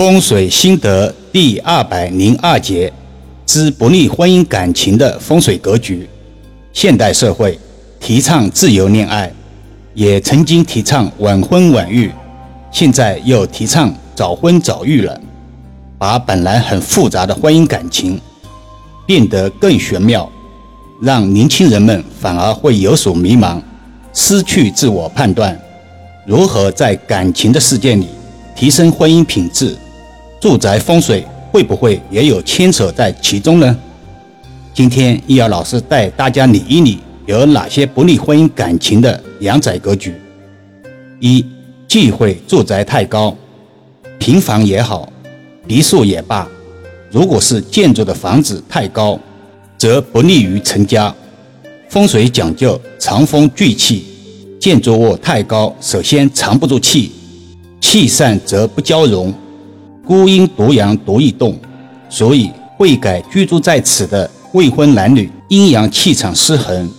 风水心得第二百零二节之不利婚姻感情的风水格局。现代社会提倡自由恋爱，也曾经提倡晚婚晚育，现在又提倡早婚早育了，把本来很复杂的婚姻感情变得更玄妙，让年轻人们反而会有所迷茫，失去自我判断，如何在感情的世界里？提升婚姻品质，住宅风水会不会也有牵扯在其中呢？今天易遥老师带大家理一理有哪些不利婚姻感情的阳宅格局。一、忌讳住宅太高，平房也好，别墅也罢，如果是建筑的房子太高，则不利于成家。风水讲究藏风聚气，建筑物太高，首先藏不住气。气散则不交融，孤阴独阳独易动，所以会改居住在此的未婚男女阴阳气场失衡，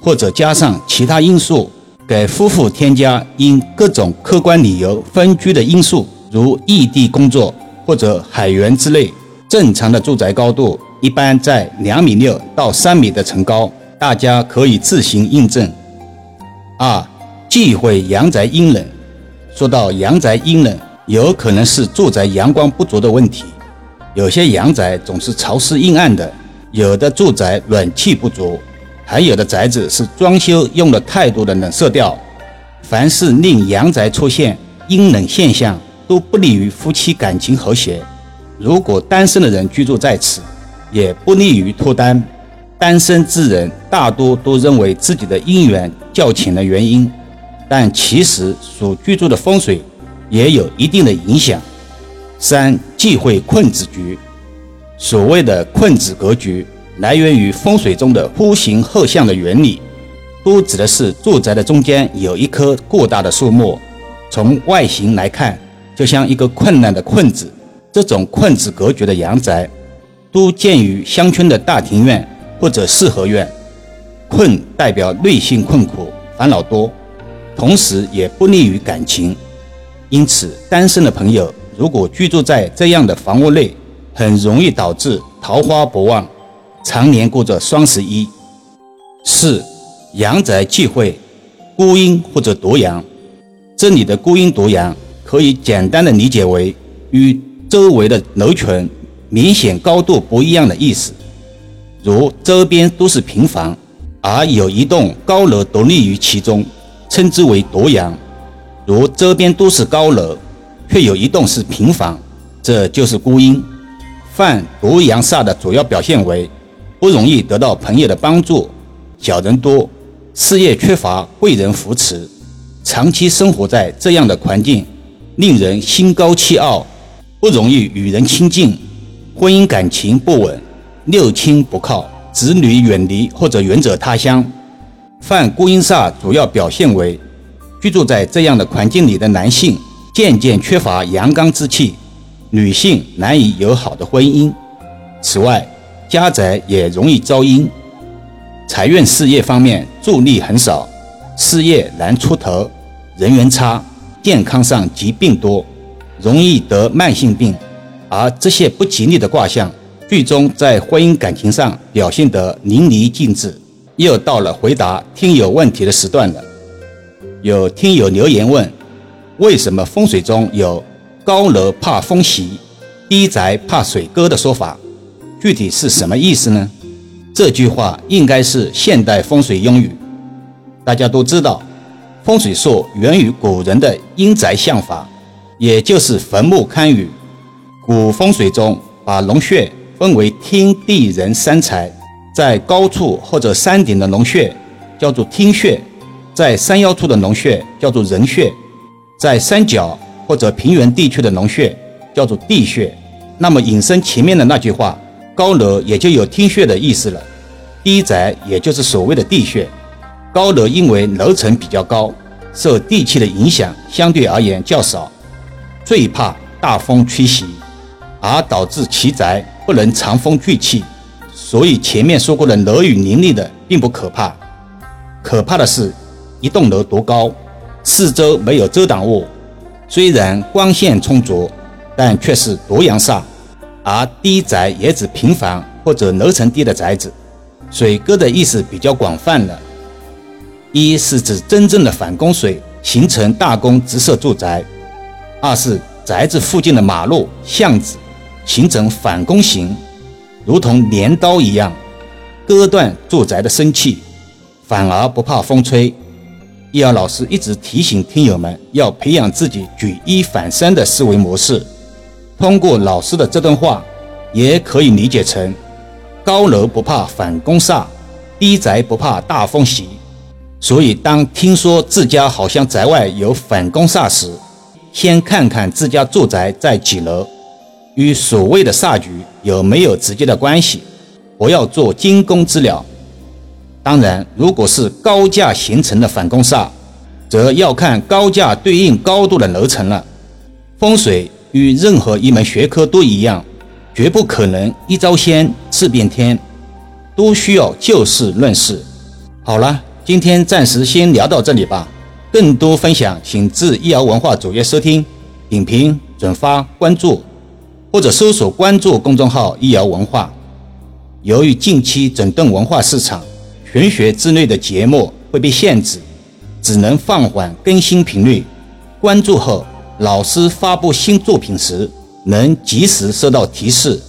或者加上其他因素，给夫妇添加因各种客观理由分居的因素，如异地工作或者海员之类。正常的住宅高度一般在两米六到三米的层高，大家可以自行印证。二，忌讳阳宅阴冷。说到阳宅阴冷，有可能是住宅阳光不足的问题。有些阳宅总是潮湿阴暗的，有的住宅暖气不足，还有的宅子是装修用了太多的冷色调。凡是令阳宅出现阴冷现象，都不利于夫妻感情和谐。如果单身的人居住在此，也不利于脱单。单身之人大多都认为自己的姻缘较浅的原因。但其实所居住的风水也有一定的影响。三忌讳困子局。所谓的困子格局，来源于风水中的呼形后象的原理，都指的是住宅的中间有一棵过大的树木，从外形来看，就像一个困难的困子。这种困子格局的阳宅，都建于乡村的大庭院或者四合院。困代表内心困苦，烦恼多。同时也不利于感情，因此单身的朋友如果居住在这样的房屋内，很容易导致桃花不旺，常年过着双十一。四阳宅忌讳孤阴或者独阳，这里的孤阴独阳可以简单的理解为与周围的楼群明显高度不一样的意思，如周边都是平房，而有一栋高楼独立于其中。称之为独阳，如周边都是高楼，却有一栋是平房，这就是孤阴。犯独阳煞的主要表现为不容易得到朋友的帮助，小人多，事业缺乏贵人扶持，长期生活在这样的环境，令人心高气傲，不容易与人亲近，婚姻感情不稳，六亲不靠，子女远离或者远走他乡。犯孤阴煞主要表现为，居住在这样的环境里的男性渐渐缺乏阳刚之气，女性难以有好的婚姻。此外，家宅也容易遭阴，财运事业方面助力很少，事业难出头，人缘差，健康上疾病多，容易得慢性病。而这些不吉利的卦象，最终在婚姻感情上表现得淋漓尽致。又到了回答听友问题的时段了。有听友留言问：为什么风水中有高楼怕风袭，低宅怕水沟的说法？具体是什么意思呢？这句话应该是现代风水用语。大家都知道，风水术源于古人的阴宅相法，也就是坟墓堪舆。古风水中把龙穴分为天地人三才。在高处或者山顶的龙穴叫做天穴，在山腰处的龙穴叫做人穴，在山脚或者平原地区的龙穴叫做地穴。那么引申前面的那句话，高楼也就有天穴的意思了，低宅也就是所谓的地穴。高楼因为楼层比较高，受地气的影响相对而言较少，最怕大风吹袭，而导致其宅不能藏风聚气。所以前面说过的楼宇林立的并不可怕，可怕的是，一栋楼多高，四周没有遮挡物，虽然光线充足，但却是独阳煞，而低宅也指平房或者楼层低的宅子。水哥的意思比较广泛了，一是指真正的反弓水形成大弓直射住宅；二是宅子附近的马路、巷子形成反弓形，如同镰刀一样割断住宅的生气，反而不怕风吹。易遥老师一直提醒听友们要培养自己举一反三的思维模式。通过老师的这段话，也可以理解成：高楼不怕反攻煞，低宅不怕大风袭。所以，当听说自家好像宅外有反攻煞时，先看看自家住宅在几楼，与所谓的煞局有没有直接的关系，不要做惊弓之鸟。当然，如果是高架形成的反攻煞，则要看高架对应高度的楼层了。风水与任何一门学科都一样，绝不可能一招鲜吃遍天，都需要就事论事。好了，今天暂时先聊到这里吧。更多分享，请至易瑶文化主页收听、点评、转发、关注，或者搜索关注公众号“易瑶文化”。由于近期整顿文化市场。玄学之类的节目会被限制，只能放缓更新频率。关注后，老师发布新作品时能及时收到提示。